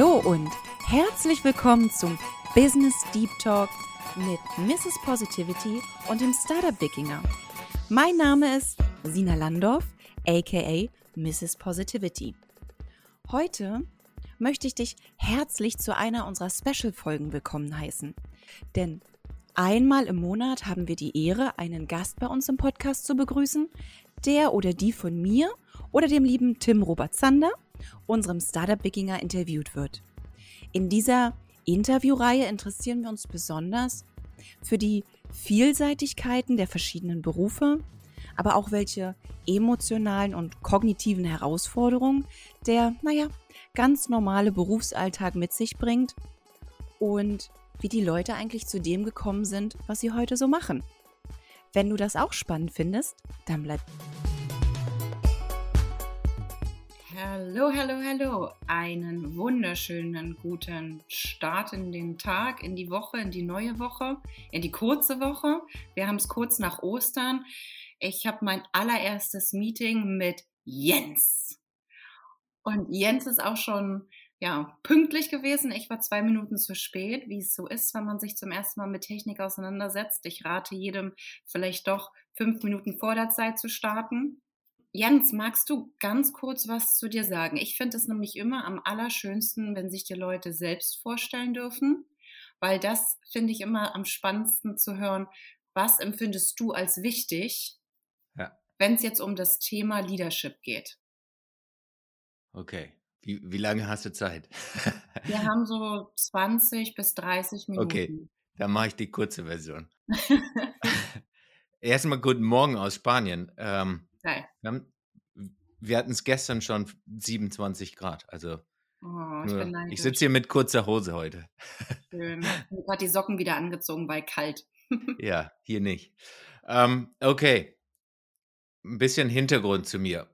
Hallo und herzlich willkommen zum Business Deep Talk mit Mrs. Positivity und dem Startup Wikinger. Mein Name ist Sina Landorf, aka Mrs. Positivity. Heute möchte ich dich herzlich zu einer unserer Special-Folgen willkommen heißen. Denn einmal im Monat haben wir die Ehre, einen Gast bei uns im Podcast zu begrüßen, der oder die von mir oder dem lieben Tim Robert Zander unserem Startup-Wikinger interviewt wird. In dieser Interviewreihe interessieren wir uns besonders für die Vielseitigkeiten der verschiedenen Berufe, aber auch welche emotionalen und kognitiven Herausforderungen der, naja, ganz normale Berufsalltag mit sich bringt und wie die Leute eigentlich zu dem gekommen sind, was sie heute so machen. Wenn du das auch spannend findest, dann bleib Hallo, hallo, hallo. Einen wunderschönen guten Start in den Tag, in die Woche, in die neue Woche, in die kurze Woche. Wir haben es kurz nach Ostern. Ich habe mein allererstes Meeting mit Jens. Und Jens ist auch schon ja, pünktlich gewesen. Ich war zwei Minuten zu spät, wie es so ist, wenn man sich zum ersten Mal mit Technik auseinandersetzt. Ich rate jedem, vielleicht doch fünf Minuten vor der Zeit zu starten. Jens, magst du ganz kurz was zu dir sagen? Ich finde es nämlich immer am allerschönsten, wenn sich die Leute selbst vorstellen dürfen, weil das finde ich immer am spannendsten zu hören. Was empfindest du als wichtig, ja. wenn es jetzt um das Thema Leadership geht? Okay. Wie, wie lange hast du Zeit? Wir haben so 20 bis 30 Minuten. Okay, dann mache ich die kurze Version. Erstmal guten Morgen aus Spanien. Ähm, Geil. Wir, haben, wir hatten es gestern schon 27 Grad. Also oh, ich, ich sitze hier mit kurzer Hose heute. Schön. Ich habe gerade die Socken wieder angezogen, weil kalt. ja, hier nicht. Ähm, okay. Ein bisschen Hintergrund zu mir.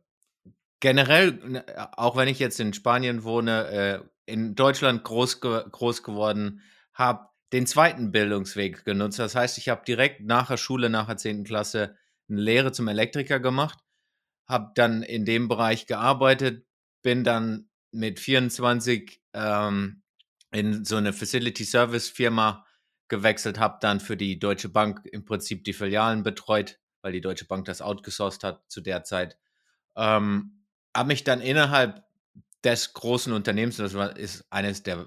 Generell, auch wenn ich jetzt in Spanien wohne, äh, in Deutschland groß, ge groß geworden, habe den zweiten Bildungsweg genutzt. Das heißt, ich habe direkt nach der Schule, nach der 10. Klasse, eine Lehre zum Elektriker gemacht, habe dann in dem Bereich gearbeitet, bin dann mit 24 ähm, in so eine Facility Service Firma gewechselt, habe dann für die Deutsche Bank im Prinzip die Filialen betreut, weil die Deutsche Bank das outgesourced hat zu der Zeit. Ähm, habe mich dann innerhalb des großen Unternehmens, das ist eines der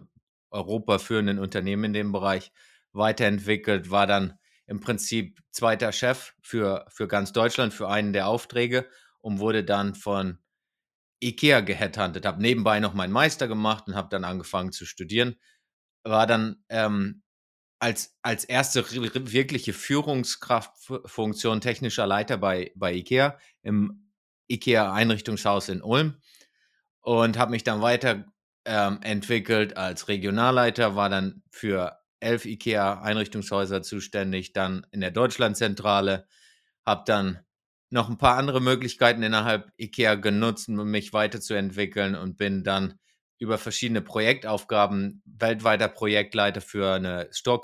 Europa führenden Unternehmen in dem Bereich, weiterentwickelt, war dann im Prinzip zweiter Chef für, für ganz Deutschland, für einen der Aufträge und wurde dann von IKEA geheadhuntet. Habe nebenbei noch meinen Meister gemacht und habe dann angefangen zu studieren. War dann ähm, als, als erste wirkliche Führungskraftfunktion technischer Leiter bei, bei IKEA im IKEA-Einrichtungshaus in Ulm und habe mich dann weiter ähm, entwickelt als Regionalleiter, war dann für elf IKEA-Einrichtungshäuser zuständig, dann in der Deutschlandzentrale, habe dann noch ein paar andere Möglichkeiten innerhalb IKEA genutzt, um mich weiterzuentwickeln und bin dann über verschiedene Projektaufgaben weltweiter Projektleiter für eine Store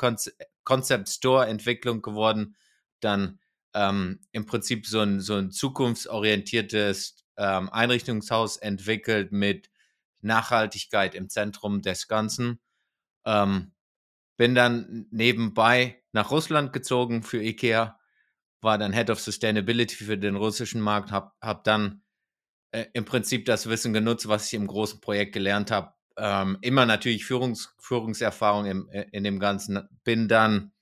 Concept Store Entwicklung geworden. Dann ähm, im Prinzip so ein, so ein zukunftsorientiertes ähm, Einrichtungshaus entwickelt mit Nachhaltigkeit im Zentrum des Ganzen. Ähm, bin dann nebenbei nach Russland gezogen für IKEA, war dann Head of Sustainability für den russischen Markt, habe hab dann äh, im Prinzip das Wissen genutzt, was ich im großen Projekt gelernt habe. Ähm, immer natürlich Führungs Führungserfahrung im, äh, in dem Ganzen. Bin dann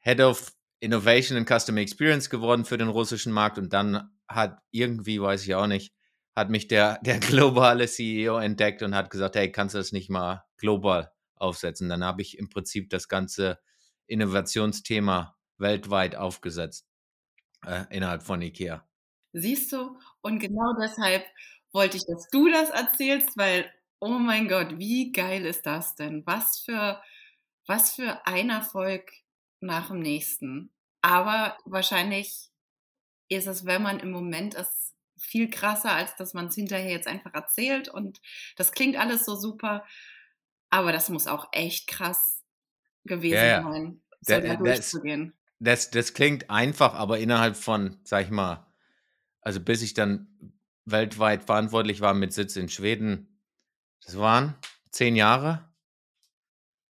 Head of Innovation and Customer Experience geworden für den russischen Markt und dann hat irgendwie, weiß ich auch nicht, hat mich der, der globale CEO entdeckt und hat gesagt, hey, kannst du das nicht mal global aufsetzen. Dann habe ich im Prinzip das ganze Innovationsthema weltweit aufgesetzt äh, innerhalb von IKEA. Siehst du? Und genau deshalb wollte ich, dass du das erzählst, weil, oh mein Gott, wie geil ist das denn? Was für, was für ein Erfolg nach dem nächsten. Aber wahrscheinlich ist es, wenn man im Moment ist, viel krasser, als dass man es hinterher jetzt einfach erzählt. Und das klingt alles so super. Aber das muss auch echt krass gewesen ja, ja. sein, so da, da durchzugehen. Das, das klingt einfach, aber innerhalb von, sag ich mal, also bis ich dann weltweit verantwortlich war mit Sitz in Schweden, das waren 10 Jahre.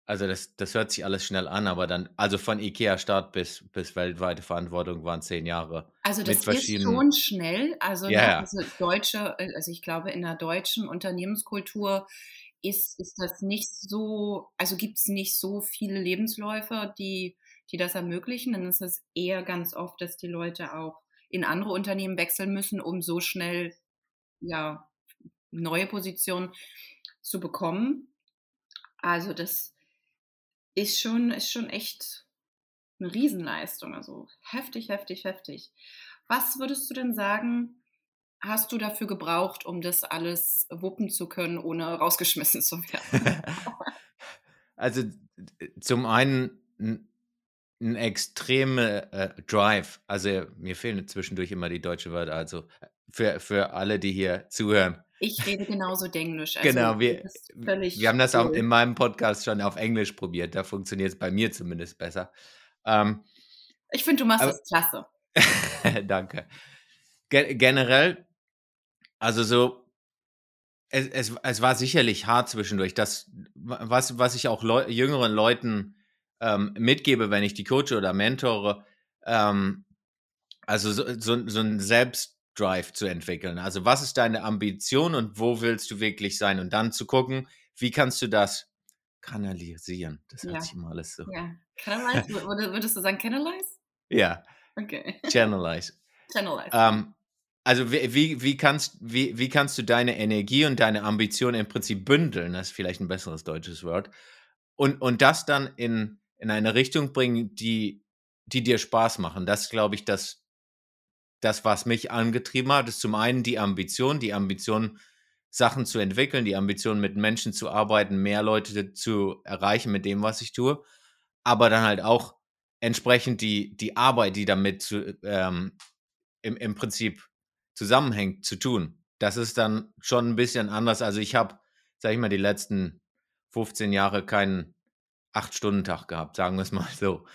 Also das, das hört sich alles schnell an, aber dann, also von IKEA-Start bis, bis weltweite Verantwortung waren zehn Jahre. Also das ist schon schnell. Also, Ja, ne, also deutsche, äh, also ich glaube, in der deutschen Unternehmenskultur ist, ist das nicht so, also gibt es nicht so viele Lebensläufe, die, die das ermöglichen. Dann ist es eher ganz oft, dass die Leute auch in andere Unternehmen wechseln müssen, um so schnell ja neue Positionen zu bekommen. Also das ist schon, ist schon echt eine Riesenleistung. Also heftig, heftig, heftig. Was würdest du denn sagen, hast du dafür gebraucht, um das alles wuppen zu können, ohne rausgeschmissen zu werden? Also d- zum einen ein, ein extreme äh, Drive. Also mir fehlen zwischendurch immer die deutschen Wörter. Also für, für alle, die hier zuhören. Ich rede genauso Denglisch. Also Genau, wir, wir haben das auch cool. in meinem Podcast schon auf Englisch probiert. Da funktioniert es bei mir zumindest besser. Ähm, Ich finde, du machst aber- das klasse. Danke. Ge generell, also so, es, es, es war sicherlich hart zwischendurch. Das, was, was ich auch Leu jüngeren Leuten ähm, mitgebe, wenn ich die coache oder mentore, ähm, also so, so, so ein Selbstdrive zu entwickeln. Also was ist deine Ambition und wo willst du wirklich sein? Und dann zu gucken, wie kannst du das kanalisieren? Das hört Ja. sich immer alles so. Ja. Canalize? Würde- Würdest du sagen Canalize? Ja, Okay. channelize. Channelize. Ähm, also wie, wie, wie, kannst, wie, wie kannst du deine Energie und deine Ambition im Prinzip bündeln, das ist vielleicht ein besseres deutsches Wort, und, und das dann in, in eine Richtung bringen, die, die dir Spaß machen. Das glaube ich, das, das, was mich angetrieben hat, ist zum einen die Ambition, die Ambition, Sachen zu entwickeln, die Ambition, mit Menschen zu arbeiten, mehr Leute zu erreichen mit dem, was ich tue, aber dann halt auch entsprechend die, die Arbeit, die damit zu, ähm, im, im Prinzip zusammenhängt, zu tun. Das ist dann schon ein bisschen anders. Also ich habe, sag ich mal, die letzten 15 Jahre keinen 8-Stunden-Tag gehabt, sagen wir es mal so.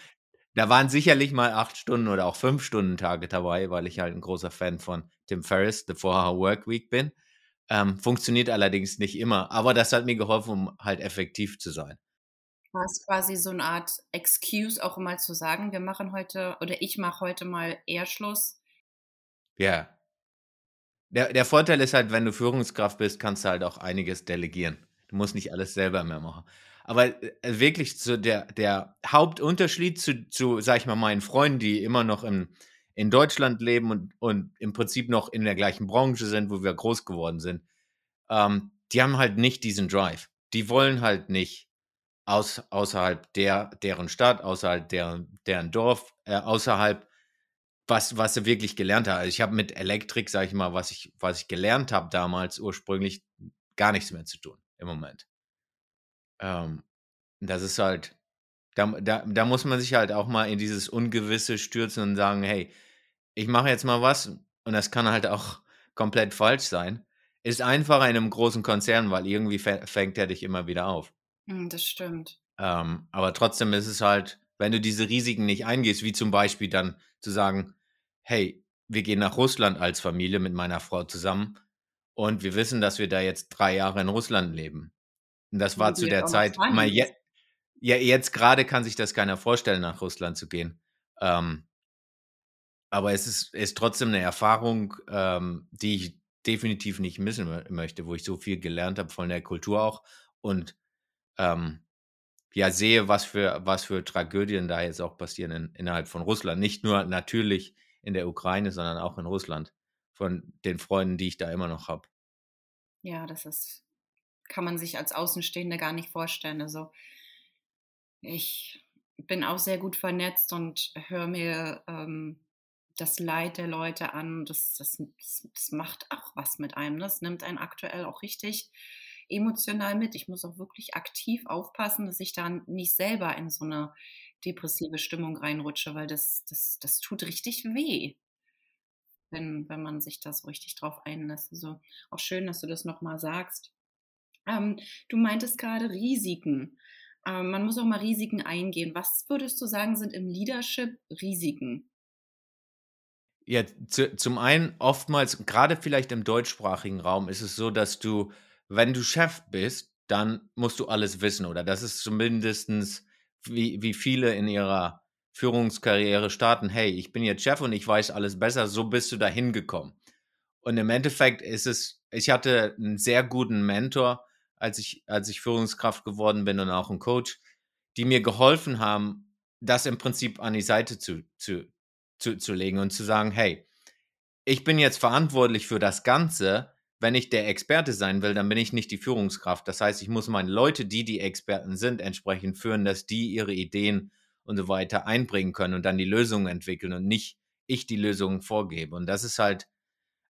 Da waren sicherlich mal 8 Stunden oder auch 5-Stunden-Tage dabei, weil ich halt ein großer Fan von Tim Ferriss, The 4-Hour Work Week bin. Ähm, funktioniert allerdings nicht immer, aber das hat mir geholfen, um halt effektiv zu sein. War es quasi so eine Art Excuse, auch mal zu sagen, wir machen heute oder ich mache heute mal eher Schluss. Ja. Der, der Vorteil ist halt, wenn du Führungskraft bist, kannst du halt auch einiges delegieren. Du musst nicht alles selber mehr machen. Aber äh, wirklich so der, der Hauptunterschied zu, zu, sag ich mal, meinen Freunden, die immer noch in, in Deutschland leben und, und im Prinzip noch in der gleichen Branche sind, wo wir groß geworden sind, ähm, die haben halt nicht diesen Drive. Die wollen halt nicht aus, außerhalb der, deren Stadt, außerhalb deren, deren Dorf, äh, außerhalb was, was sie wirklich gelernt haben. Also ich habe mit Elektrik, sage ich mal, was ich, was ich gelernt habe damals ursprünglich, gar nichts mehr zu tun im Moment. Ähm, das ist halt, da, da, da muss man sich halt auch mal in dieses Ungewisse stürzen und sagen, hey, ich mache jetzt mal was und das kann halt auch komplett falsch sein. Ist einfacher in einem großen Konzern, weil irgendwie fä- fängt er dich immer wieder auf. Hm, das stimmt. Ähm, aber trotzdem ist es halt, wenn du diese Risiken nicht eingehst, wie zum Beispiel dann zu sagen, hey, wir gehen nach Russland als Familie mit meiner Frau zusammen und wir wissen, dass wir da jetzt drei Jahre in Russland leben. Und das war zu der Zeit, mal je, ja, jetzt gerade kann sich das keiner vorstellen, nach Russland zu gehen. Ähm, aber es ist, ist trotzdem eine Erfahrung, ähm, die ich definitiv nicht missen mö- möchte, wo ich so viel gelernt habe von der Kultur auch und ähm, ja sehe, was für, was für Tragödien da jetzt auch passieren in, innerhalb von Russland. Nicht nur natürlich in der Ukraine, sondern auch in Russland. Von den Freunden, die ich da immer noch habe. Ja, das ist, kann man sich als Außenstehende gar nicht vorstellen. Also ich bin auch sehr gut vernetzt und höre mir ähm, das Leid der Leute an. Das, das, das, das macht auch was mit einem. Das nimmt einen aktuell auch richtig emotional mit. Ich muss auch wirklich aktiv aufpassen, dass ich dann nicht selber in so eine depressive Stimmung reinrutsche, weil das, das, das tut richtig weh, wenn, wenn man sich da so richtig drauf einlässt. Also auch schön, dass du das nochmal sagst. Ähm, du meintest gerade Risiken. Ähm, man muss auch mal Risiken eingehen. Was würdest du sagen, sind im Leadership Risiken? Ja, zu, zum einen oftmals, gerade vielleicht im deutschsprachigen Raum, ist es so, dass du, wenn du Chef bist, dann musst du alles wissen. Oder das ist zumindest wie, wie viele in ihrer Führungskarriere starten, hey, ich bin jetzt Chef und ich weiß alles besser, so bist du dahin gekommen. Und im Endeffekt ist es, ich hatte einen sehr guten Mentor, als ich, als ich Führungskraft geworden bin und auch einen Coach, die mir geholfen haben, das im Prinzip an die Seite zu, zu, zu, zu legen und zu sagen, hey, ich bin jetzt verantwortlich für das Ganze. Wenn ich der Experte sein will, dann bin ich nicht die Führungskraft. Das heißt, ich muss meine Leute, die die Experten sind, entsprechend führen, dass die ihre Ideen und so weiter einbringen können und dann die Lösungen entwickeln und nicht ich die Lösungen vorgebe. Und das ist halt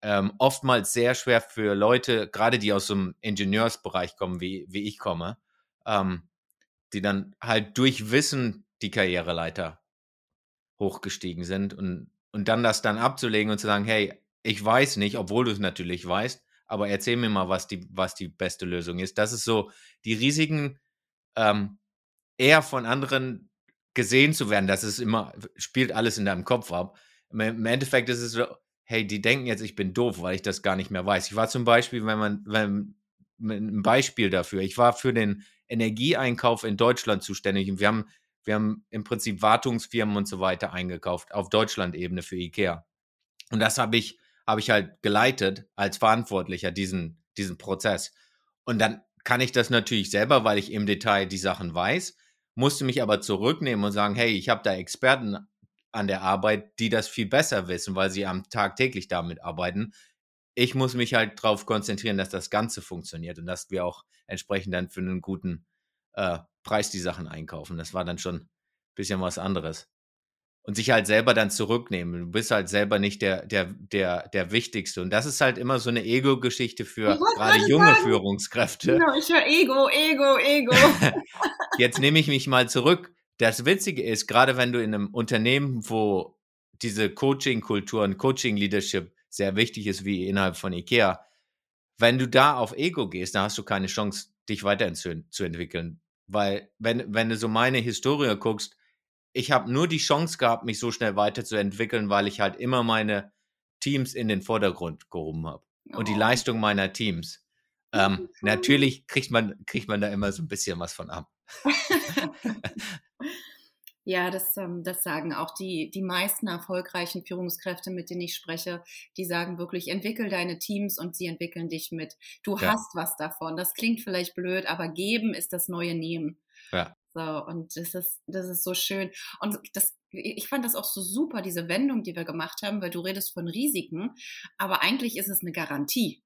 ähm, oftmals sehr schwer für Leute, gerade die aus dem Ingenieursbereich kommen, wie, wie ich komme, ähm, die dann halt durch Wissen die Karriereleiter hochgestiegen sind und, und dann das dann abzulegen und zu sagen, hey, ich weiß nicht, obwohl du es natürlich weißt, aber erzähl mir mal, was die, was die beste Lösung ist. Das ist so, die Risiken ähm, eher von anderen gesehen zu werden, das ist immer, spielt alles in deinem Kopf ab. Im Endeffekt ist es so, hey, die denken jetzt, ich bin doof, weil ich das gar nicht mehr weiß. Ich war zum Beispiel, wenn man, wenn, ein Beispiel dafür, ich war für den Energieeinkauf in Deutschland zuständig und wir haben, wir haben im Prinzip Wartungsfirmen und so weiter eingekauft auf Deutschland-Ebene für IKEA. Und das habe ich, habe ich halt geleitet als Verantwortlicher, diesen, diesen Prozess. Und dann kann ich das natürlich selber, weil ich im Detail die Sachen weiß musste mich aber zurücknehmen und sagen, hey, ich habe da Experten an der Arbeit, die das viel besser wissen, weil sie am tagtäglich damit arbeiten. Ich muss mich halt darauf konzentrieren, dass das Ganze funktioniert und dass wir auch entsprechend dann für einen guten äh, Preis die Sachen einkaufen. Das war dann schon ein bisschen was anderes. Und sich halt selber dann zurücknehmen. Du bist halt selber nicht der, der, der, der Wichtigste. Und das ist halt immer so eine Ego-Geschichte für gerade junge sagen. Führungskräfte. Genau, ich höre Ego, Ego, Ego. Jetzt nehme ich mich mal zurück. Das Witzige ist, gerade wenn du in einem Unternehmen, wo diese Coaching-Kultur und Coaching-Leadership sehr wichtig ist, wie innerhalb von IKEA, wenn du da auf Ego gehst, dann hast du keine Chance, dich weiterzuentwickeln. Weil, wenn, wenn du so meine Historie guckst, ich habe nur die Chance gehabt, mich so schnell weiterzuentwickeln, weil ich halt immer meine Teams in den Vordergrund gehoben habe. Oh. Und die oh. Leistung meiner Teams. Ähm, natürlich kriegt man, kriegt man da immer so ein bisschen was von ab. ja, das, ähm, das sagen auch die, die meisten erfolgreichen Führungskräfte, mit denen ich spreche, die sagen wirklich, entwickel deine Teams und sie entwickeln dich mit. Du ja. hast was davon. Das klingt vielleicht blöd, aber geben ist das neue Nehmen. Ja. So, und das ist, das ist so schön. Und das, ich fand das auch so super, diese Wendung, die wir gemacht haben, weil du redest von Risiken, aber eigentlich ist es eine Garantie.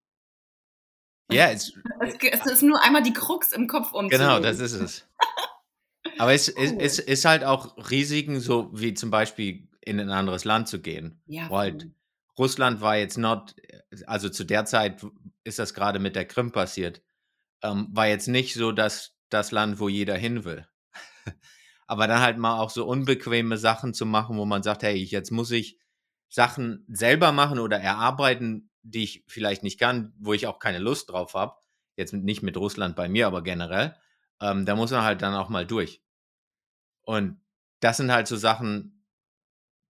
Ja, es, es, ist nur einmal die Krux im Kopf um. Genau, das ist es. Aber es, cool. es, es, ist halt auch Risiken, so wie zum Beispiel in ein anderes Land zu gehen. Ja. Halt, Russland war jetzt not, also zu der Zeit ist das gerade mit der Krim passiert, ähm, war jetzt nicht so, dass das Land, wo jeder hin will. Aber dann halt mal auch so unbequeme Sachen zu machen, wo man sagt, hey, jetzt muss ich Sachen selber machen oder erarbeiten, die ich vielleicht nicht kann, wo ich auch keine Lust drauf habe. Jetzt nicht mit Russland bei mir, aber generell. Ähm, da muss man halt dann auch mal durch. Und das sind halt so Sachen,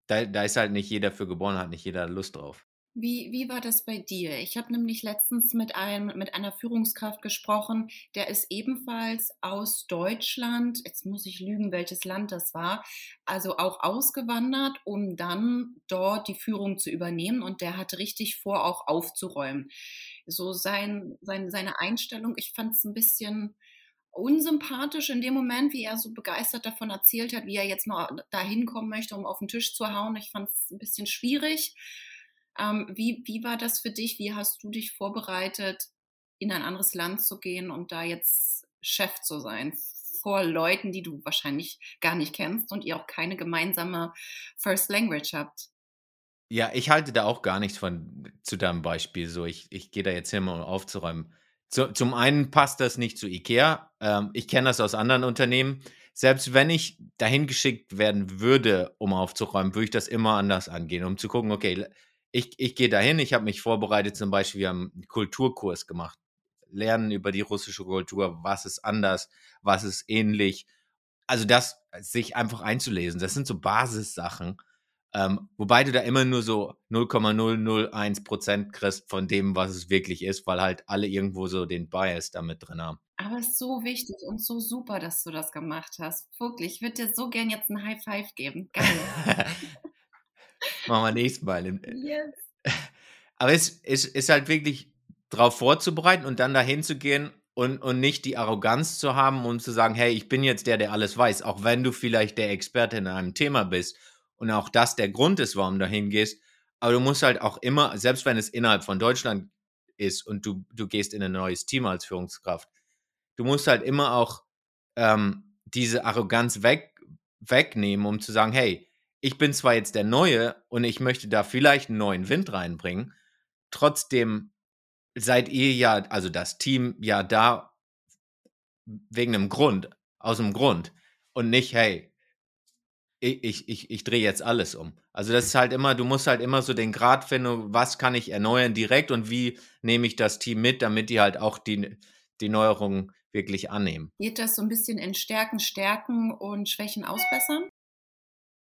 da, da ist halt nicht jeder für geboren, hat nicht jeder Lust drauf. Wie, wie war das bei dir? Ich habe nämlich letztens mit, einem, mit einer Führungskraft gesprochen, der ist ebenfalls aus Deutschland, jetzt muss ich lügen, welches Land das war, also auch ausgewandert, um dann dort die Führung zu übernehmen und der hat richtig vor, auch aufzuräumen. So sein, sein, seine Einstellung, ich fand es ein bisschen unsympathisch in dem Moment, wie er so begeistert davon erzählt hat, wie er jetzt noch dahin kommen möchte, um auf den Tisch zu hauen. Ich fand es ein bisschen schwierig. Ähm, wie, wie war das für dich? Wie hast du dich vorbereitet, in ein anderes Land zu gehen und da jetzt Chef zu sein vor Leuten, die du wahrscheinlich gar nicht kennst und ihr auch keine gemeinsame First Language habt? Ja, ich halte da auch gar nichts von zu deinem Beispiel. So, ich, ich gehe da jetzt hin, um aufzuräumen. Zu, zum einen passt das nicht zu IKEA. Ähm, ich kenne das aus anderen Unternehmen. Selbst wenn ich dahin geschickt werden würde, um aufzuräumen, würde ich das immer anders angehen, um zu gucken, okay, ich, ich gehe dahin, ich habe mich vorbereitet, zum Beispiel, wir haben einen Kulturkurs gemacht. Lernen über die russische Kultur, was ist anders, was ist ähnlich. Also das, sich einfach einzulesen, das sind so Basissachen, Ähm, wobei du da immer nur so 0,001 Prozent kriegst von dem, was es wirklich ist, weil halt alle irgendwo so den Bias damit drin haben. Aber es ist so wichtig und so super, dass du das gemacht hast. Wirklich, ich würde dir so gern jetzt ein High Five geben. Geil. Machen wir nächstes Mal. yes. Aber es ist, halt wirklich darauf vorzubereiten und dann dahin zu gehen und, und nicht die Arroganz zu haben und zu sagen, hey, ich bin jetzt der, der alles weiß, auch wenn du vielleicht der Experte in einem Thema bist und auch das der Grund ist, warum du dahin gehst. Aber du musst halt auch immer, selbst wenn es innerhalb von Deutschland ist und du, du gehst in ein neues Team als Führungskraft, du musst halt immer auch ähm, diese Arroganz weg, wegnehmen, um zu sagen, hey, ich bin zwar jetzt der Neue und ich möchte da vielleicht einen neuen Wind reinbringen, trotzdem seid ihr ja, also das Team ja da wegen einem Grund, aus einem Grund und nicht, hey, ich, ich, ich, ich drehe jetzt alles um. Also das ist halt immer, du musst halt immer so den Grad finden, was kann ich erneuern direkt und wie nehme ich das Team mit, damit die halt auch die, die Neuerungen wirklich annehmen. Geht das so ein bisschen in Stärken, Stärken und Schwächen ausbessern?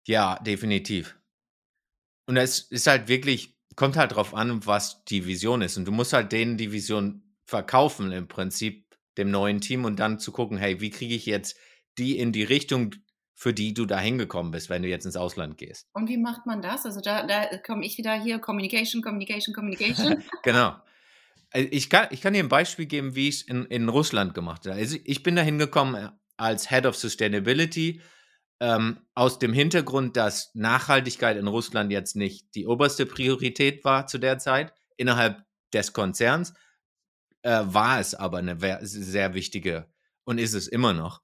Ja, definitiv. Und es ist halt wirklich, kommt halt drauf an, was die Vision ist. Und du musst halt denen die Vision verkaufen, im Prinzip dem neuen Team und dann zu gucken, hey, wie kriege ich jetzt die in die Richtung, für die du da hingekommen bist, wenn du jetzt ins Ausland gehst. Und wie macht man das? Also da, da komme ich wieder hier, Communication, Communication, Communication. genau. Äh, ich kann, ich kann dir ein Beispiel geben, wie ich es in, in Russland gemacht habe. Also ich bin da hingekommen äh, als Head of Sustainability ähm, aus dem Hintergrund, dass Nachhaltigkeit in Russland jetzt nicht die oberste Priorität war zu der Zeit innerhalb des Konzerns, äh, war es aber eine sehr wichtige und ist es immer noch.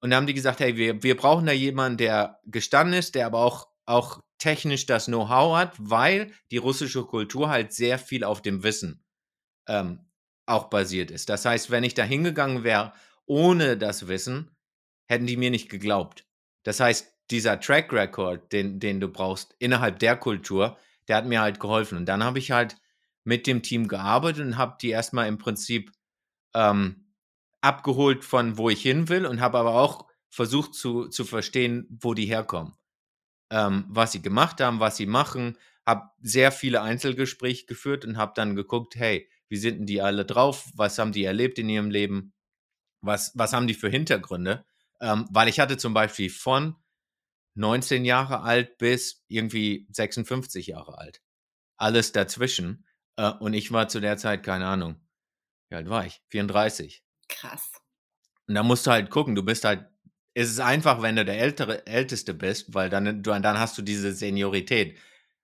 Und da haben die gesagt, hey, wir, wir brauchen da jemanden, der gestanden ist, der aber auch, auch technisch das Know-how hat, weil die russische Kultur halt sehr viel auf dem Wissen ähm, auch basiert ist. Das heißt, wenn ich da hingegangen wäre ohne das Wissen, hätten die mir nicht geglaubt. Das heißt, dieser Track Record, den, den du brauchst innerhalb der Kultur, der hat mir halt geholfen. Und dann habe ich halt mit dem Team gearbeitet und habe die erstmal im Prinzip ähm, abgeholt von wo ich hin will und habe aber auch versucht zu, zu verstehen, wo die herkommen. Ähm, was sie gemacht haben, was sie machen. Habe sehr viele Einzelgespräche geführt und habe dann geguckt, hey, wie sind denn die alle drauf? Was haben die erlebt in ihrem Leben? Was, was haben die für Hintergründe? Ähm, weil ich hatte zum Beispiel von 19 Jahre alt bis irgendwie 56 Jahre alt. Alles dazwischen. Äh, und ich war zu der Zeit, keine Ahnung, wie alt war ich? 34. Krass. Und da musst du halt gucken, du bist halt, es ist einfach, wenn du der Ältere, Älteste bist, weil dann, du, dann hast du diese Seniorität.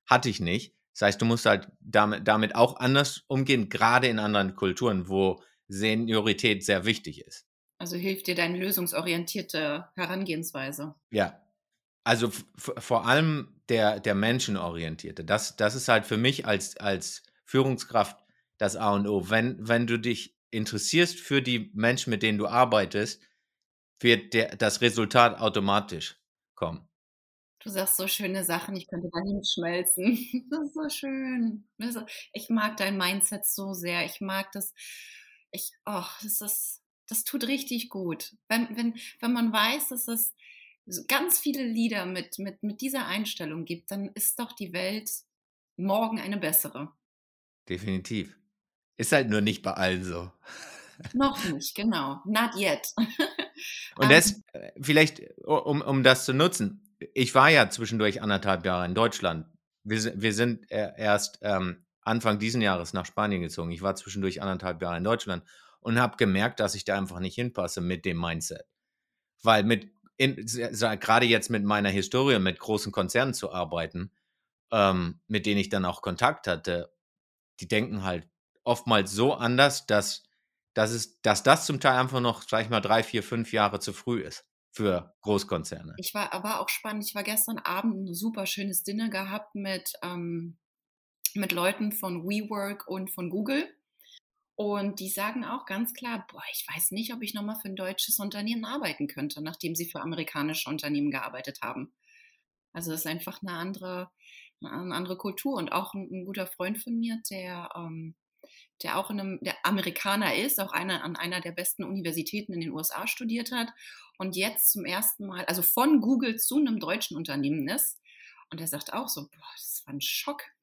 Hatte ich nicht. Das heißt, du musst halt damit, damit auch anders umgehen, gerade in anderen Kulturen, wo Seniorität sehr wichtig ist. Also hilft dir deine lösungsorientierte Herangehensweise. Ja. Also vor allem der, der menschenorientierte. Das, das ist halt für mich als, als Führungskraft das A und O. Wenn, wenn du dich interessierst für die Menschen, mit denen du arbeitest, wird der, das Resultat automatisch kommen. Du sagst so schöne Sachen, ich könnte da hinschmelzen. Das ist so schön. Ich mag dein Mindset so sehr. Ich mag das. Ich, oh, das ist, das tut richtig gut. Wenn, wenn, wenn man weiß, dass es ganz viele Lieder mit, mit, mit dieser Einstellung gibt, dann ist doch die Welt morgen eine bessere. Definitiv. Ist halt nur nicht bei allen so. Noch nicht, genau. Not yet. Und das, äh, vielleicht, um, um das zu nutzen, ich war ja zwischendurch anderthalb Jahre in Deutschland. Wir, wir sind erst ähm, Anfang diesen Jahres nach Spanien gezogen. Ich war zwischendurch anderthalb Jahre in Deutschland und habe gemerkt, dass ich da einfach nicht hinpasse mit dem Mindset. Weil mit, gerade jetzt mit meiner Historie, mit großen Konzernen zu arbeiten, ähm, mit denen ich dann auch Kontakt hatte, die denken halt oftmals so anders, dass, dass, es, dass das zum Teil einfach noch, sag ich mal, drei, vier, fünf Jahre zu früh ist für Großkonzerne. Ich war aber auch spannend. Ich war gestern Abend ein super schönes Dinner gehabt mit, ähm, mit Leuten von WeWork und von Google. Und die sagen auch ganz klar, boah, ich weiß nicht, ob ich nochmal für ein deutsches Unternehmen arbeiten könnte, nachdem sie für amerikanische Unternehmen gearbeitet haben. Also es ist einfach eine andere, eine andere Kultur. Und auch ein, ein guter Freund von mir, der ähm, der auch in einem, der Amerikaner ist, auch einer, an einer der besten Universitäten in den USA studiert hat und jetzt zum ersten Mal, also von Google zu einem deutschen Unternehmen ist Und er sagt auch so, boah, das war ein Schock.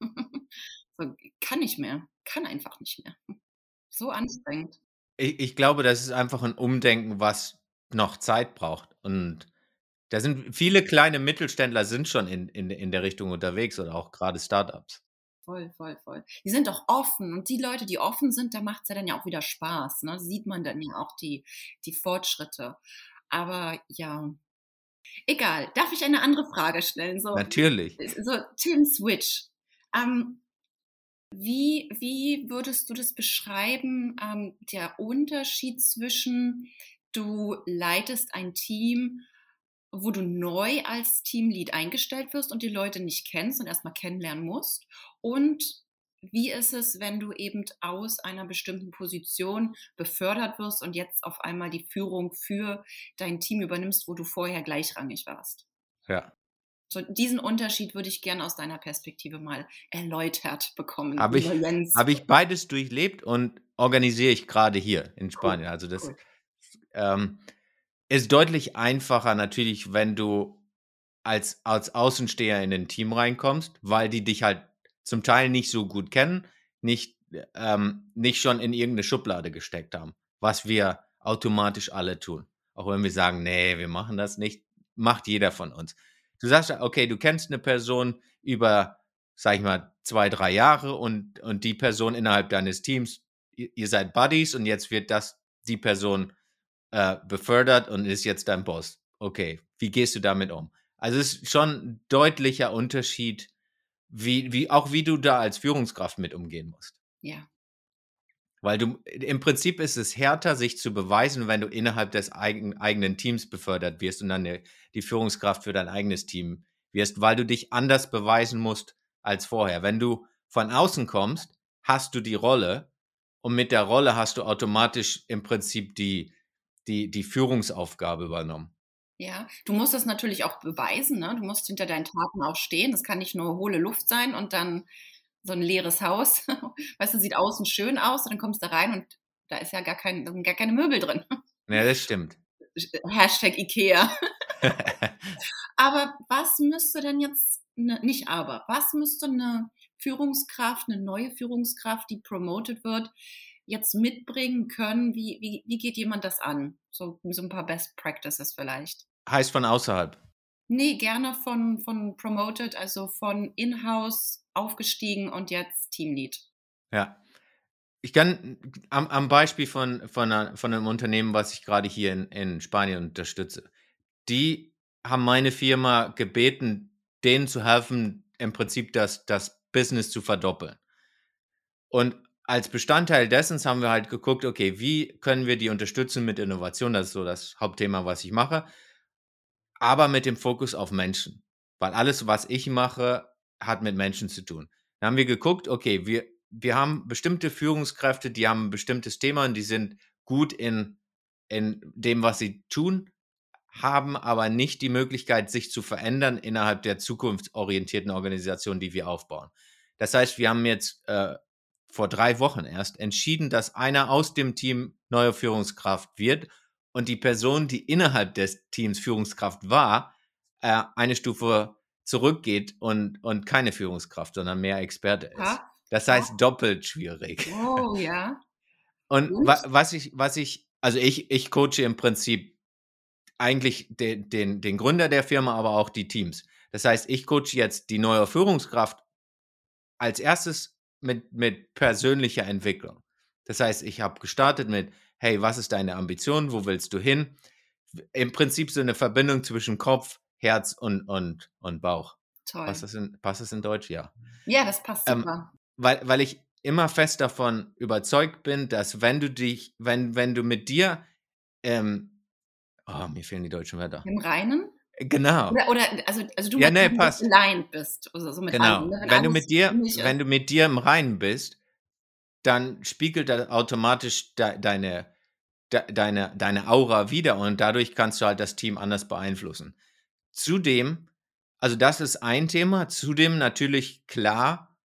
so, kann nicht mehr, kann einfach nicht mehr. So anstrengend. Ich, ich glaube, das ist einfach ein Umdenken, was noch Zeit braucht. Und da sind viele kleine Mittelständler sind schon in, in, in der Richtung unterwegs oder auch gerade Startups. Voll, voll, voll. Die sind doch offen. Und die Leute, die offen sind, da macht es ja dann ja auch wieder Spaß. Ne? Sieht man dann ja auch die, die Fortschritte. Aber ja, egal. Darf ich eine andere Frage stellen? So, Natürlich. So, Tim Switch. Ähm, wie, wie würdest du das beschreiben, ähm, der Unterschied zwischen du leitest ein Team, wo du neu als Teamlead eingestellt wirst und die Leute nicht kennst und erstmal kennenlernen musst und wie ist es, wenn du eben aus einer bestimmten Position befördert wirst und jetzt auf einmal die Führung für dein Team übernimmst, wo du vorher gleichrangig warst? Ja. So, diesen Unterschied würde ich gerne aus deiner Perspektive mal erläutert bekommen. Habe ich, hab ich beides durchlebt und organisiere ich gerade hier in Spanien. Cool. Also das cool. ähm, ist deutlich einfacher natürlich, wenn du als, als Außensteher in ein Team reinkommst, weil die dich halt zum Teil nicht so gut kennen, nicht, ähm, nicht schon in irgendeine Schublade gesteckt haben, was wir automatisch alle tun. Auch wenn wir sagen, nee, wir machen das nicht, macht jeder von uns. Du sagst, okay, du kennst eine Person über, sag ich mal, zwei, drei Jahre und, und die Person innerhalb deines Teams, ihr, ihr seid Buddies und jetzt wird das die Person äh, befördert und ist jetzt dein Boss. Okay, wie gehst du damit um? Also es ist schon ein deutlicher Unterschied, wie, wie, auch wie du da als Führungskraft mit umgehen musst. Ja. Weil du, im Prinzip ist es härter, sich zu beweisen, wenn du innerhalb des eigen, eigenen Teams befördert wirst und dann die, Führungskraft für dein eigenes Team wirst, weil du dich anders beweisen musst als vorher. Wenn du von außen kommst, hast du die Rolle und mit der Rolle hast du automatisch im Prinzip die, die, die Führungsaufgabe übernommen. Ja, du musst das natürlich auch beweisen, ne? Du musst hinter deinen Taten auch stehen. Das kann nicht nur hohle Luft sein und dann so ein leeres Haus. Weißt du, sieht außen schön aus und dann kommst du da rein und da ist ja gar, kein, gar keine Möbel drin. Ja, das stimmt. Hashtag Ikea. aber was müsste denn jetzt, ne, nicht aber, was müsste eine Führungskraft, eine neue Führungskraft, die promoted wird, jetzt mitbringen können? Wie, wie, wie geht jemand das an? So, so ein paar Best Practices vielleicht. Heißt von außerhalb? Nee, gerne von, von Promoted, also von In-house aufgestiegen und jetzt Teamlead. Ja. Ich kann am, am Beispiel von, von, einer, von einem Unternehmen, was ich gerade hier in, in Spanien unterstütze, die haben meine Firma gebeten, denen zu helfen, im Prinzip das, das Business zu verdoppeln. Und als Bestandteil dessen haben wir halt geguckt, okay, wie können wir die unterstützen mit Innovation? Das ist so das Hauptthema, was ich mache. Aber mit dem Fokus auf Menschen. Weil alles, was ich mache, hat mit Menschen zu tun. Dann haben wir geguckt, okay, wir, wir haben bestimmte Führungskräfte, die haben ein bestimmtes Thema und die sind gut in, in dem, was sie tun, haben aber nicht die Möglichkeit, sich zu verändern innerhalb der zukunftsorientierten Organisation, die wir aufbauen. Das heißt, wir haben jetzt äh, vor drei Wochen erst entschieden, dass einer aus dem Team neue Führungskraft wird und die Person, die innerhalb des Teams Führungskraft war, äh, eine Stufe zurückgeht und, und keine Führungskraft, sondern mehr Experte ist. Ha? Das heißt ha? doppelt schwierig. Oh ja. Und, und? Wa was ich, was ich, also ich, ich coache im Prinzip eigentlich den, den, den Gründer der Firma, aber auch die Teams. Das heißt, ich coache jetzt die neue Führungskraft als erstes mit, mit persönlicher Entwicklung. Das heißt, ich habe gestartet mit, hey, was ist deine Ambition? Wo willst du hin? Im Prinzip so eine Verbindung zwischen Kopf, Herz und, und, und Bauch. Toll. Passt das, in, passt das in Deutsch? Ja. Ja, das passt ähm, super. Weil, weil ich immer fest davon überzeugt bin, dass wenn du dich, wenn, wenn du mit dir, ähm, oh, mir fehlen die deutschen Wörter. Im Reinen? Genau. Oder, oder also, also du ja, nee, passt. aligned bist. Also so genau. Allem, ne? wenn, wenn du mit dir, wenn du mit dir im Reinen bist, dann spiegelt das automatisch de, deine, de, deine, deine Aura wieder und dadurch kannst du halt das Team anders beeinflussen. Zudem, also das ist ein Thema, zudem natürlich klar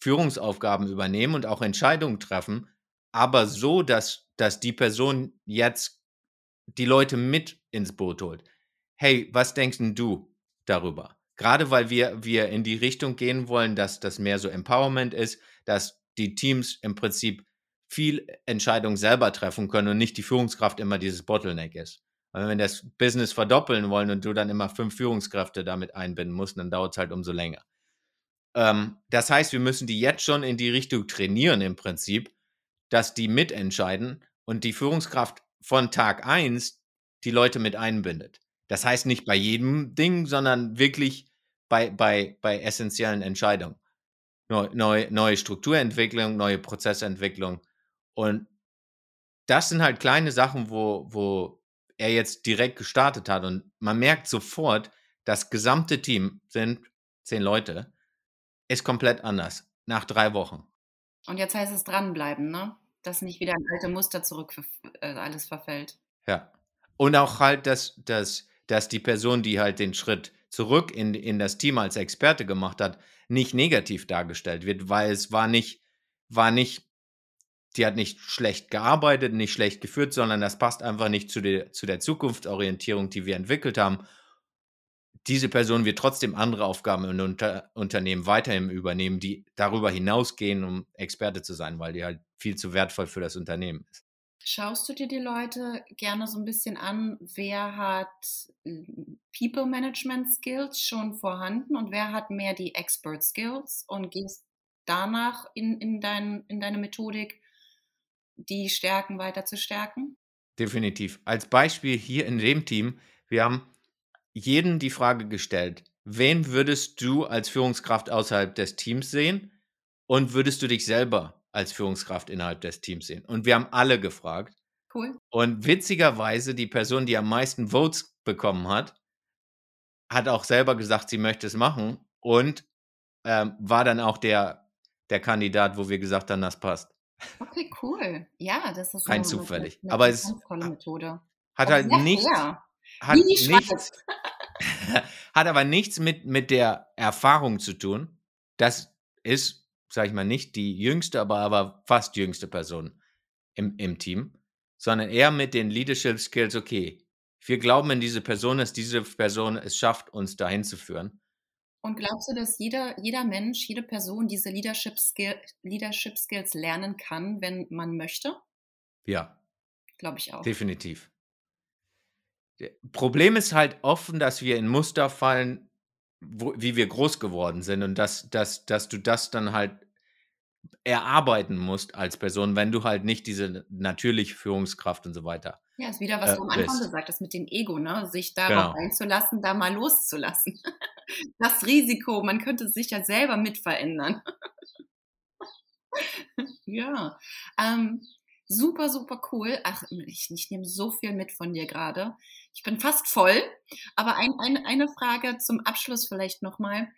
Führungsaufgaben übernehmen und auch Entscheidungen treffen, aber so, dass, dass die Person jetzt die Leute mit ins Boot holt hey, was denkst du darüber? gerade weil wir, wir in die Richtung gehen wollen, dass das mehr so Empowerment ist, dass die Teams im Prinzip viel Entscheidungen selber treffen können und nicht die Führungskraft immer dieses Bottleneck ist. Weil wenn wir das Business verdoppeln wollen und du dann immer fünf Führungskräfte damit einbinden musst, dann dauert es halt umso länger. Ähm, das heißt, wir müssen die jetzt schon in die Richtung trainieren im Prinzip, dass die mitentscheiden und die Führungskraft von Tag 1 die Leute mit einbindet. Das heißt nicht bei jedem Ding, sondern wirklich bei, bei, bei essentiellen Entscheidungen. Neu, neu, neue Strukturentwicklung, neue Prozessentwicklung. Und das sind halt kleine Sachen, wo, wo er jetzt direkt gestartet hat. Und man merkt sofort, das gesamte Team sind zehn Leute, ist komplett anders nach drei Wochen. Und jetzt heißt es dranbleiben, ne? Dass nicht wieder ein alte Muster zurück äh, alles verfällt. Ja. Und auch halt, dass, dass, dass die Person, die halt den Schritt zurück in, in das Team als Experte gemacht hat, nicht negativ dargestellt wird, weil es war nicht, war nicht, die hat nicht schlecht gearbeitet, nicht schlecht geführt, sondern das passt einfach nicht zu der, zu der Zukunftsorientierung, die wir entwickelt haben. Diese Person wird trotzdem andere Aufgaben in Unter Unternehmen weiterhin übernehmen, die darüber hinausgehen, um Experte zu sein, weil die halt viel zu wertvoll für das Unternehmen ist. Schaust du dir die Leute gerne so ein bisschen an, wer hat hm, People Management Skills schon vorhanden und wer hat mehr die Expert Skills und gehst danach in, in, dein, in deine Methodik, die Stärken weiter zu stärken? Definitiv. Als Beispiel hier in dem Team, wir haben jeden die Frage gestellt, wen würdest du als Führungskraft außerhalb des Teams sehen und würdest du dich selber als Führungskraft innerhalb des Teams sehen. Und wir haben alle gefragt. Cool. Und witzigerweise, die Person, die am meisten Votes bekommen hat, hat auch selber gesagt, sie möchte es machen und ähm, war dann auch der, der Kandidat, wo wir gesagt haben, das passt. Okay, cool. Ja, das ist rein zufällig. Eine, eine Aber es tolle Methode. hat halt nichts, hat nichts, hat aber nichts mit, mit der Erfahrung zu tun. Das ist sage ich mal, nicht die jüngste, aber, aber fast jüngste Person im, im Team, sondern eher mit den Leadership Skills, okay, wir glauben in diese Person, dass diese Person es schafft, uns dahin zu führen. Und glaubst du, dass jeder, jeder Mensch, jede Person diese Leadership, Skill, Leadership Skills lernen kann, wenn man möchte? Ja. Glaube ich auch. Definitiv. Problem ist halt offen, dass wir in Muster fallen, wo, wie wir groß geworden sind und dass, dass, dass du das dann halt erarbeiten musst als Person, wenn du halt nicht diese natürliche Führungskraft und so weiter. Ja, ist wieder, was äh, du am Anfang bist. gesagt hast mit dem Ego, ne? sich darauf genau. einzulassen, da mal loszulassen. Das Risiko, man könnte sich ja selber mit verändern. ja, ähm, super, super cool. Ach, ich, ich nehme so viel mit von dir gerade. Ich bin fast voll. Aber ein, ein, eine Frage zum Abschluss vielleicht nochmal.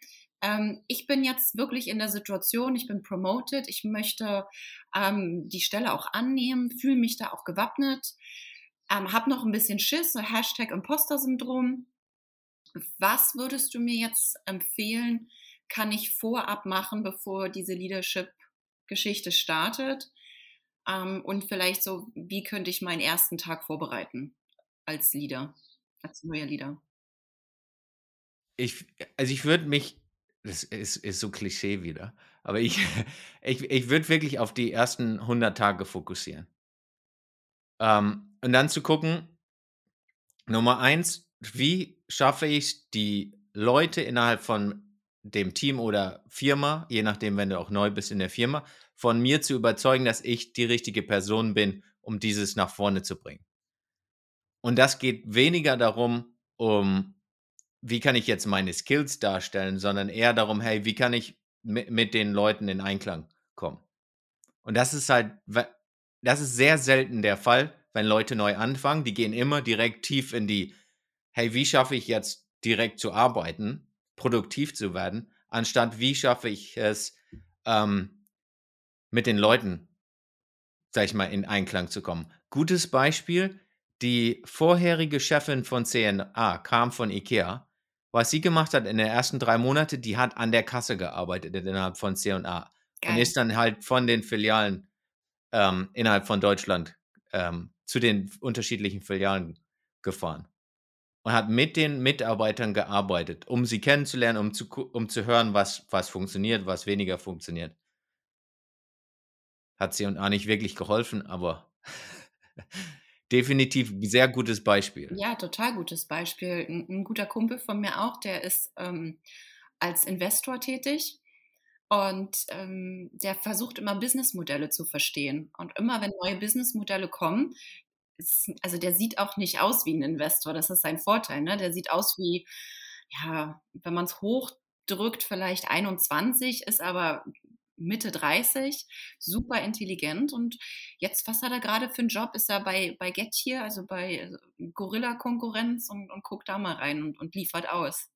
Ähm, ich bin jetzt wirklich in der Situation, ich bin promoted, ich möchte ähm, die Stelle auch annehmen, fühle mich da auch gewappnet, ähm, habe noch ein bisschen Schiss, Hashtag Imposter-Syndrom. Was würdest du mir jetzt empfehlen, kann ich vorab machen, bevor diese Leadership-Geschichte startet? Ähm, und vielleicht so, wie könnte ich meinen ersten Tag vorbereiten? als Leader, als neuer Leader? Ich, also ich würde mich, das ist, ist so Klischee wieder, aber ich, ich, ich würde wirklich auf die ersten 100 Tage fokussieren. Ähm, und dann zu gucken, Nummer eins, wie schaffe ich die Leute innerhalb von dem Team oder Firma, je nachdem, wenn du auch neu bist in der Firma, von mir zu überzeugen, dass ich die richtige Person bin, um dieses nach vorne zu bringen. Und das geht weniger darum, um wie kann ich jetzt meine Skills darstellen, sondern eher darum, hey, wie kann ich mit, mit den Leuten in Einklang kommen? Und das ist halt, das ist sehr selten der Fall, wenn Leute neu anfangen. Die gehen immer direkt tief in die, hey, wie schaffe ich jetzt direkt zu arbeiten, produktiv zu werden, anstatt wie schaffe ich es, ähm, mit den Leuten, sag ich mal, in Einklang zu kommen. Gutes Beispiel, die vorherige Chefin von CNA kam von IKEA. Was sie gemacht hat in den ersten drei Monaten, die hat an der Kasse gearbeitet innerhalb von C&A und ist dann halt von den Filialen ähm, innerhalb von Deutschland ähm, zu den unterschiedlichen Filialen gefahren. und hat mit den Mitarbeitern gearbeitet, um sie kennenzulernen, um zu, um zu hören, was, was funktioniert, was weniger funktioniert. Hat auch nicht wirklich geholfen, aber definitiv ein sehr gutes Beispiel. Ja, total gutes Beispiel. Ein, ein guter Kumpel von mir auch, der ist ähm, als Investor tätig und ähm, der versucht immer Businessmodelle zu verstehen. Und immer wenn neue Businessmodelle kommen, ist, also der sieht auch nicht aus wie ein Investor, das ist sein Vorteil. Ne? Der sieht aus wie, ja, wenn man es hochdrückt, vielleicht 21, ist aber Mitte 30, super intelligent. Und jetzt, was hat er gerade für einen Job? Ist er bei, bei Get hier, also bei also Gorilla-Konkurrenz und, und guckt da mal rein und, und liefert aus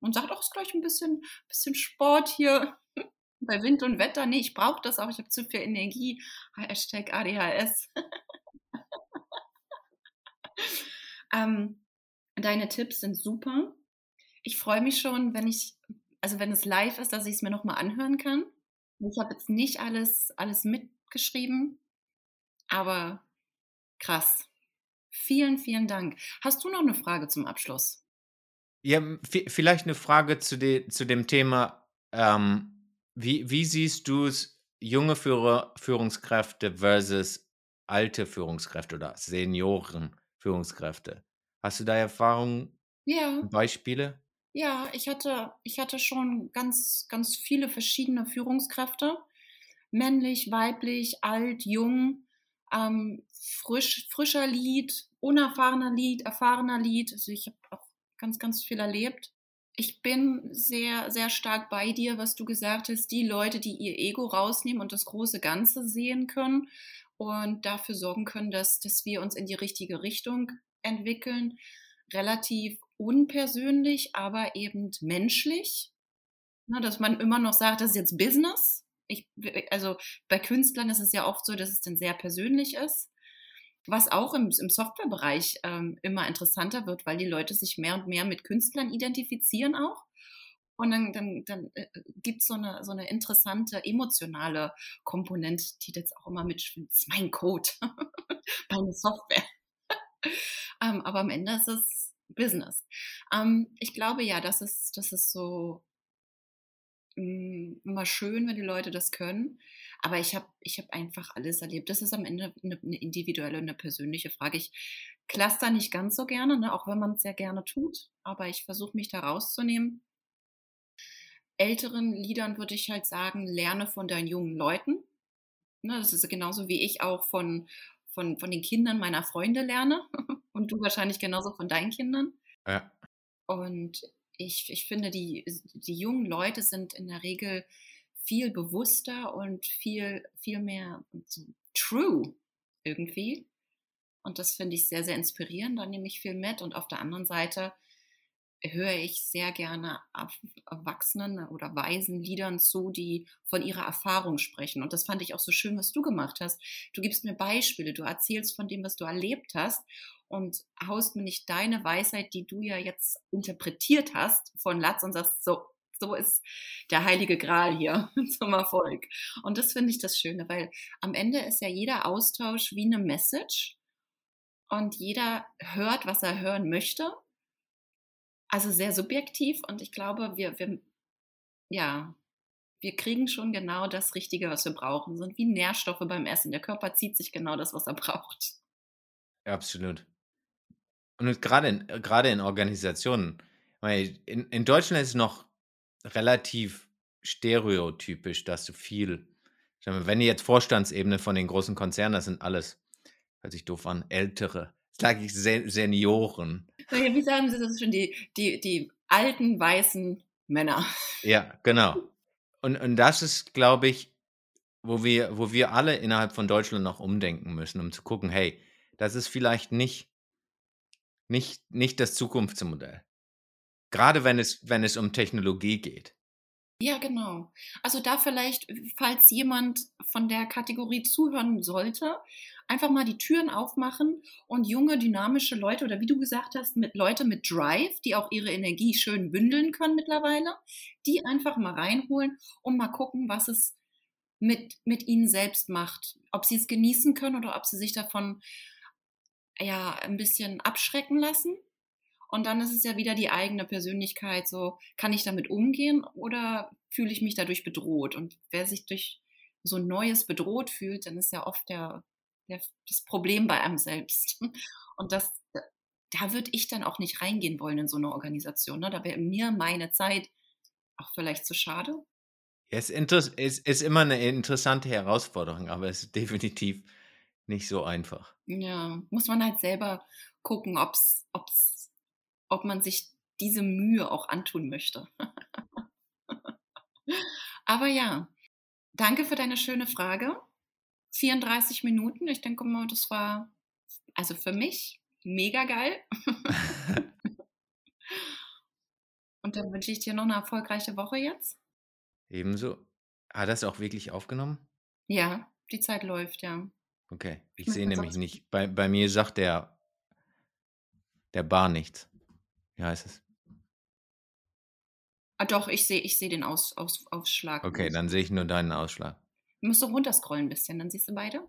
und sagt, auch ist gleich ein bisschen, bisschen Sport hier bei Wind und Wetter. Nee, ich brauche das auch, ich habe zu viel Energie. Hashtag ADHS. ähm, deine Tipps sind super. Ich freue mich schon, wenn ich, also wenn es live ist, dass ich es mir nochmal anhören kann. Ich habe jetzt nicht alles, alles mitgeschrieben, aber krass. Vielen, vielen Dank. Hast du noch eine Frage zum Abschluss? Ja, vielleicht eine Frage zu, de zu dem Thema, ähm, wie, wie siehst du es, junge Führer, Führungskräfte versus alte Führungskräfte oder Senioren-Führungskräfte? Hast du da Erfahrungen, Ja, Beispiele? Ja, ich hatte, ich hatte schon ganz, ganz viele verschiedene Führungskräfte. Männlich, weiblich, alt, jung, ähm, frisch, frischer Lied, unerfahrener Lied, erfahrener Lied. Also ich habe auch ganz, ganz viel erlebt. Ich bin sehr, sehr stark bei dir, was du gesagt hast. Die Leute, die ihr Ego rausnehmen und das große Ganze sehen können und dafür sorgen können, dass, dass wir uns in die richtige Richtung entwickeln. Relativ unpersönlich, aber eben menschlich. Na, dass man immer noch sagt, das ist jetzt Business. Ich, also bei Künstlern ist es ja oft so, dass es dann sehr persönlich ist was auch im, im Softwarebereich ähm, immer interessanter wird, weil die Leute sich mehr und mehr mit Künstlern identifizieren auch. Und dann, dann, dann äh, gibt es so eine, so eine interessante emotionale Komponente, die jetzt auch immer mitschwimmt. Das ist mein Code, meine Software. ähm, aber am Ende ist es Business. Ähm, ich glaube ja, das ist, das ist so mh, mm, immer schön, wenn die Leute das können. Aber ich habe ich hab einfach alles erlebt. Das ist am Ende eine, eine individuelle, eine persönliche Frage. Ich cluster nicht ganz so gerne, ne, auch wenn man es sehr gerne tut. Aber ich versuche mich da rauszunehmen. Älteren Liedern würde ich halt sagen, lerne von deinen jungen Leuten. Ne, das ist genauso wie ich auch von, von, von den Kindern meiner Freunde lerne. Und du wahrscheinlich genauso von deinen Kindern. Ja. Und ich, ich finde, die, die jungen Leute sind in der Regel viel bewusster und viel, viel mehr true irgendwie. Und das finde ich sehr, sehr inspirierend. Da nehme ich viel mit. Und auf der anderen Seite höre ich sehr gerne Erwachsenen oder weisen Liedern zu, die von ihrer Erfahrung sprechen. Und das fand ich auch so schön, was du gemacht hast. Du gibst mir Beispiele, du erzählst von dem, was du erlebt hast und haust mir nicht deine Weisheit, die du ja jetzt interpretiert hast, von Latz und sagst, so, so ist der heilige Gral hier zum Erfolg. Und das finde ich das Schöne, weil am Ende ist ja jeder Austausch wie eine Message und jeder hört, was er hören möchte. Also sehr subjektiv und ich glaube, wir, wir ja, wir kriegen schon genau das Richtige, was wir brauchen. Sind wie Nährstoffe beim Essen. Der Körper zieht sich genau das, was er braucht. Absolut. Und gerade in, gerade in Organisationen, weil in, in Deutschland ist es noch relativ stereotypisch, dass du viel, wenn ihr jetzt Vorstandsebene von den großen Konzernen, das sind alles, hört sich doof an, ältere, sage ich Senioren. Wie sagen Sie das schon, die, die, die alten weißen Männer. Ja, genau. Und, und das ist, glaube ich, wo wir, wo wir alle innerhalb von Deutschland noch umdenken müssen, um zu gucken, hey, das ist vielleicht nicht, nicht, nicht das Zukunftsmodell. Gerade wenn es, wenn es um Technologie geht. Ja, genau. Also da vielleicht, falls jemand von der Kategorie zuhören sollte, einfach mal die Türen aufmachen und junge, dynamische Leute oder wie du gesagt hast, mit Leute mit Drive, die auch ihre Energie schön bündeln können mittlerweile, die einfach mal reinholen und mal gucken, was es mit, mit ihnen selbst macht. Ob sie es genießen können oder ob sie sich davon ja ein bisschen abschrecken lassen Und dann ist es ja wieder die eigene Persönlichkeit, so kann ich damit umgehen oder fühle ich mich dadurch bedroht? Und wer sich durch so ein Neues bedroht fühlt, dann ist ja oft der, der das Problem bei einem selbst. Und das, da würde ich dann auch nicht reingehen wollen in so eine Organisation. Ne? Da wäre mir meine Zeit auch vielleicht zu schade. Es ist, ist, ist immer eine interessante Herausforderung, aber es ist definitiv nicht so einfach. Ja, muss man halt selber gucken, ob's, ob's, ob man sich diese Mühe auch antun möchte. aber ja, danke für deine schöne Frage. 34 Minuten, ich denke mal, das war also für mich mega geil. Und dann wünsche ich dir noch eine erfolgreiche Woche jetzt. Ebenso. Hat das auch wirklich aufgenommen? Ja, die Zeit läuft, ja. Okay, ich sehe nämlich nicht. Bei, bei mir sagt der, der Bar nichts. Wie heißt es? Ah, doch, ich sehe ich seh den Aus, Aus, Ausschlag. Okay, dann sehe ich nur deinen Ausschlag. Du musst doch runterscrollen ein bisschen, dann siehst du beide.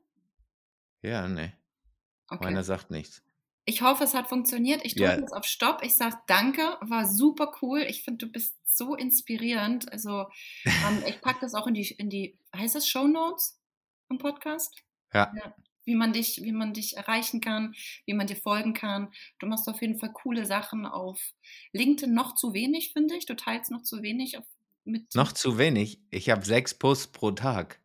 Ja, nee. Okay. Meiner sagt nichts. Ich hoffe, es hat funktioniert. Ich drücke ja. jetzt auf Stopp. Ich sage danke, war super cool. Ich finde, du bist so inspirierend. Also ähm, ich packe das auch in die, in die, heißt das Show Notes im Podcast? Ja. ja. Wie man dich, wie man dich erreichen kann, wie man dir folgen kann. Du machst auf jeden Fall coole Sachen auf LinkedIn noch zu wenig, finde ich. Du teilst noch zu wenig mit. Noch zu wenig? Ich habe sechs Posts pro Tag.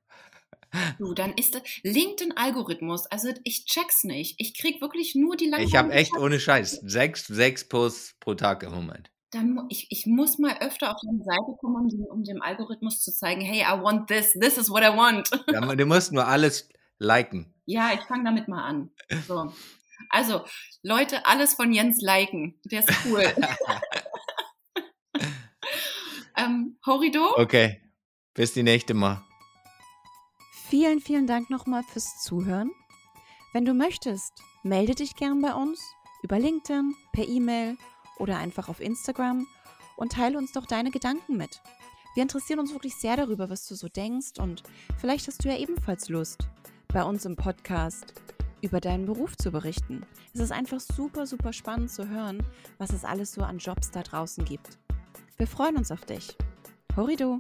Du, dann ist LinkedIn-Algorithmus. Also ich check's nicht. Ich krieg wirklich nur die langen. Ich habe echt ohne Scheiß sechs, sechs Posts pro Tag im Moment. Dann, ich, ich muss mal öfter auf eine Seite kommen, um, um dem Algorithmus zu zeigen, hey, I want this, this is what I want. Ja, du musst nur alles liken. Ja, ich fange damit mal an. So. Also, Leute, alles von Jens liken. Der ist cool. ähm, Horido? Okay, bis die nächste Mal. Vielen, vielen Dank nochmal fürs Zuhören. Wenn du möchtest, melde dich gern bei uns über LinkedIn, per E-Mail oder einfach auf Instagram und teile uns doch deine Gedanken mit. Wir interessieren uns wirklich sehr darüber, was du so denkst und vielleicht hast du ja ebenfalls Lust, bei uns im Podcast über deinen Beruf zu berichten. Es ist einfach super, super spannend zu hören, was es alles so an Jobs da draußen gibt. Wir freuen uns auf dich. Horido!